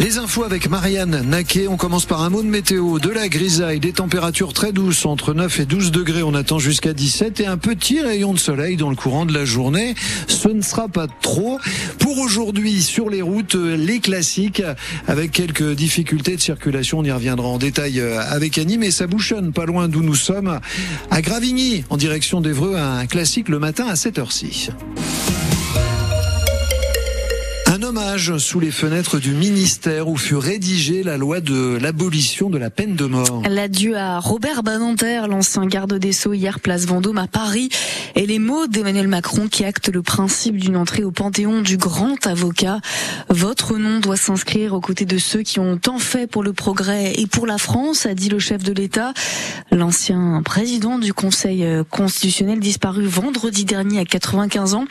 Les infos avec Marianne Naquet. On commence par un mot de météo, de la grisaille, des températures très douces entre 9 et 12 degrés. On attend jusqu'à 17 et un petit rayon de soleil dans le courant de la journée. Ce ne sera pas trop. Pour aujourd'hui, sur les routes, les classiques avec quelques difficultés de circulation. On y reviendra en détail avec Annie, mais ça bouchonne pas loin d'où nous sommes. À Gravigny, en direction d'Evreux, un classique le matin à cette heure-ci hommage sous les fenêtres du ministère où fut rédigée la loi de l'abolition de la peine de mort. L'adieu à Robert Badinter, l'ancien garde des Sceaux, hier place Vendôme à Paris, et les mots d'Emmanuel Macron qui actent le principe d'une entrée au panthéon du grand avocat. Votre nom doit s'inscrire aux côtés de ceux qui ont tant fait pour le progrès et pour la France, a dit le chef de l'État. L'ancien président du Conseil constitutionnel disparu vendredi dernier à 95 ans.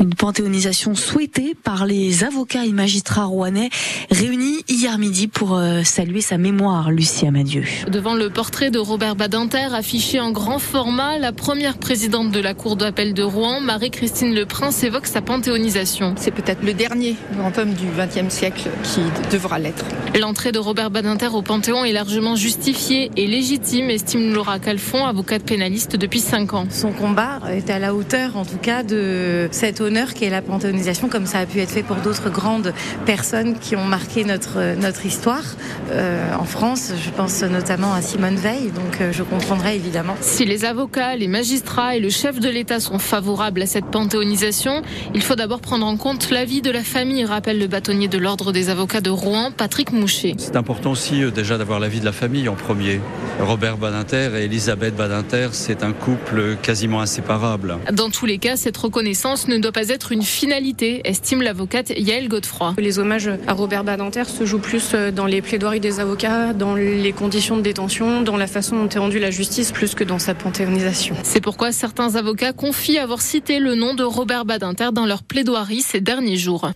Une panthéonisation souhaitée par les avocats avocats et magistrats rouennais réunis hier midi pour euh, saluer sa mémoire, Lucie Amadieu. Devant le portrait de Robert Badinter affiché en grand format, la première présidente de la Cour d'appel de Rouen, Marie-Christine Le Prince, évoque sa panthéonisation. C'est peut-être le dernier grand homme du XXe siècle qui devra l'être. L'entrée de Robert Badinter au Panthéon est largement justifiée et légitime, estime Laura Calfon, avocate pénaliste depuis 5 ans. Son combat est à la hauteur, en tout cas, de cet honneur qu'est la panthéonisation, comme ça a pu être fait pour d'autres grandes personnes qui ont marqué notre, notre histoire euh, en France. Je pense notamment à Simone Veil, donc euh, je comprendrai évidemment. Si les avocats, les magistrats et le chef de l'État sont favorables à cette panthéonisation, il faut d'abord prendre en compte l'avis de la famille, rappelle le bâtonnier de l'Ordre des avocats de Rouen, Patrick Moucher. C'est important aussi euh, déjà d'avoir l'avis de la famille en premier. Robert Badinter et Elisabeth Badinter, c'est un couple quasiment inséparable. Dans tous les cas, cette reconnaissance ne doit pas être une finalité, estime l'avocate Yael Godefroy. Les hommages à Robert Badinter se jouent plus euh, dans les plaidoiries des avocats, dans les conditions de détention, dans la façon dont est rendue la justice, plus que dans sa panthéonisation. C'est pourquoi certains avocats confient avoir cité le nom de Robert Badinter dans leur plaidoirie ces derniers jours.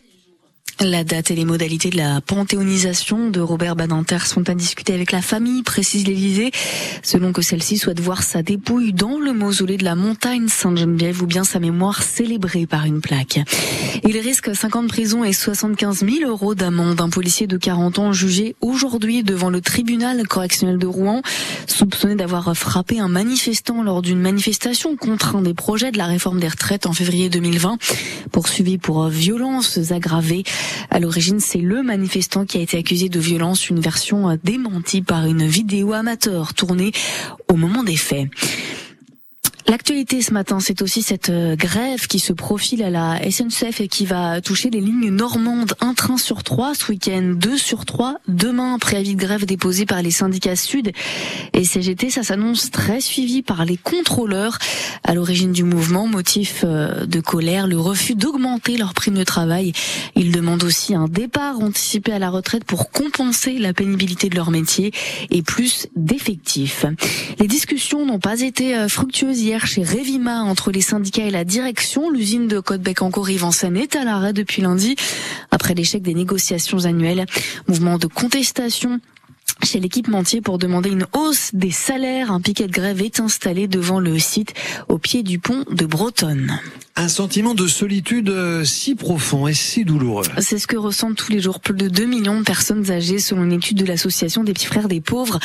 La date et les modalités de la panthéonisation de Robert Badinter sont à discuter avec la famille, précise l'Élysée, selon que celle-ci souhaite voir sa dépouille dans le mausolée de la montagne Sainte-Geneviève ou bien sa mémoire célébrée par une plaque. Il risque 50 prisons et 75 000 euros d'amende. Un policier de 40 ans jugé aujourd'hui devant le tribunal correctionnel de Rouen, soupçonné d'avoir frappé un manifestant lors d'une manifestation contre un des projets de la réforme des retraites en février 2020, poursuivi pour violences aggravées. À l'origine, c'est le manifestant qui a été accusé de violence, une version démentie par une vidéo amateur tournée au moment des faits. L'actualité ce matin, c'est aussi cette euh, grève qui se profile à la SNCF et qui va toucher les lignes normandes. Un train sur trois ce week-end, deux sur trois demain. Préavis de grève déposé par les syndicats Sud et CGT. Ça s'annonce très suivi par les contrôleurs à l'origine du mouvement. Motif euh, de colère, le refus d'augmenter leur prime de travail. Ils demandent aussi un départ anticipé à la retraite pour compenser la pénibilité de leur métier et plus d'effectifs. Les discussions n'ont pas été euh, fructueuses hier chez Revima entre les syndicats et la direction. L'usine de Côte-Bec en Corrive-en-Seine est à l'arrêt depuis lundi après l'échec des négociations annuelles. Mouvement de contestation chez l'équipementier pour demander une hausse des salaires. Un piquet de grève est installé devant le site au pied du pont de Bretonne. Un sentiment de solitude euh, si profond et si douloureux. C'est ce que ressentent tous les jours plus de 2 millions de personnes âgées selon une étude de l'association des petits frères des pauvres.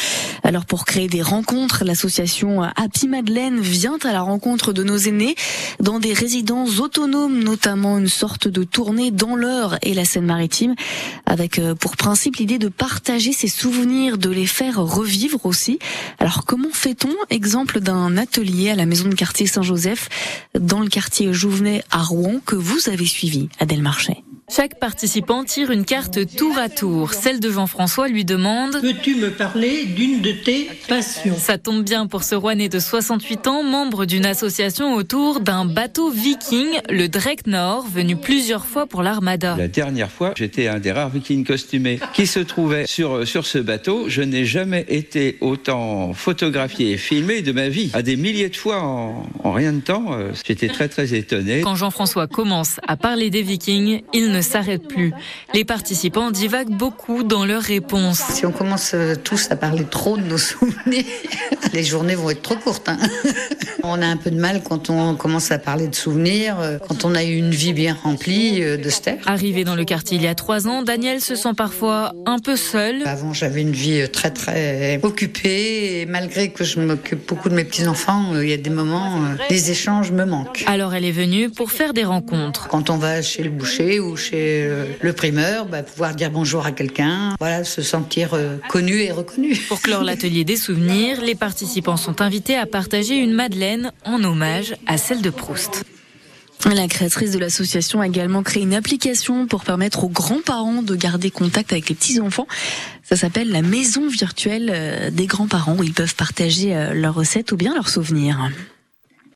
Alors pour créer des rencontres, l'association Happy Madeleine vient à la rencontre de nos aînés dans des résidences autonomes, notamment une sorte de tournée dans l'heure et la Seine-Maritime avec euh, pour principe l'idée de partager ses souvenirs, de les faire revivre aussi. Alors comment fait-on Exemple d'un atelier à la maison de quartier Saint-Joseph dans le quartier Jouvenet à Rouen que vous avez suivi, Adèle Marchais. Chaque participant tire une carte tour à tour. Celle de Jean-François lui demande Peux-tu me parler d'une de tes passions? Ça tombe bien pour ce Rouennais de 68 ans, membre d'une association autour d'un bateau viking, le Drake Nord, venu plusieurs fois pour l'armada. La dernière fois, j'étais un des rares vikings costumés qui se trouvait sur, sur ce bateau. Je n'ai jamais été autant photographié et filmé de ma vie. À des milliers de fois en, en rien de temps, euh, j'étais très très étonné. Quand Jean-François commence à parler des vikings, il ne ne s'arrête plus. Les participants divaguent beaucoup dans leurs réponses. Si on commence euh, tous à parler trop de nos souvenirs, les journées vont être trop courtes. Hein. On a un peu de mal quand on commence à parler de souvenirs, euh, quand on a eu une vie bien remplie euh, de stères. Arrivé dans le quartier il y a trois ans, Daniel se sent parfois un peu seul. Avant, j'avais une vie très très occupée et malgré que je m'occupe beaucoup de mes petits-enfants, il y a des moments, les échanges me manquent. Alors elle est venue pour faire des rencontres. Quand on va chez le boucher ou chez le primeur, bah, pouvoir dire bonjour à quelqu'un, voilà, se sentir connu et reconnu. Pour clore l'atelier des souvenirs, les participants sont invités à partager une madeleine en hommage à celle de Proust. La créatrice de l'association a également créé une application pour permettre aux grands-parents de garder contact avec les petits-enfants. Ça s'appelle la maison virtuelle des grands-parents où ils peuvent partager leurs recettes ou bien leurs souvenirs.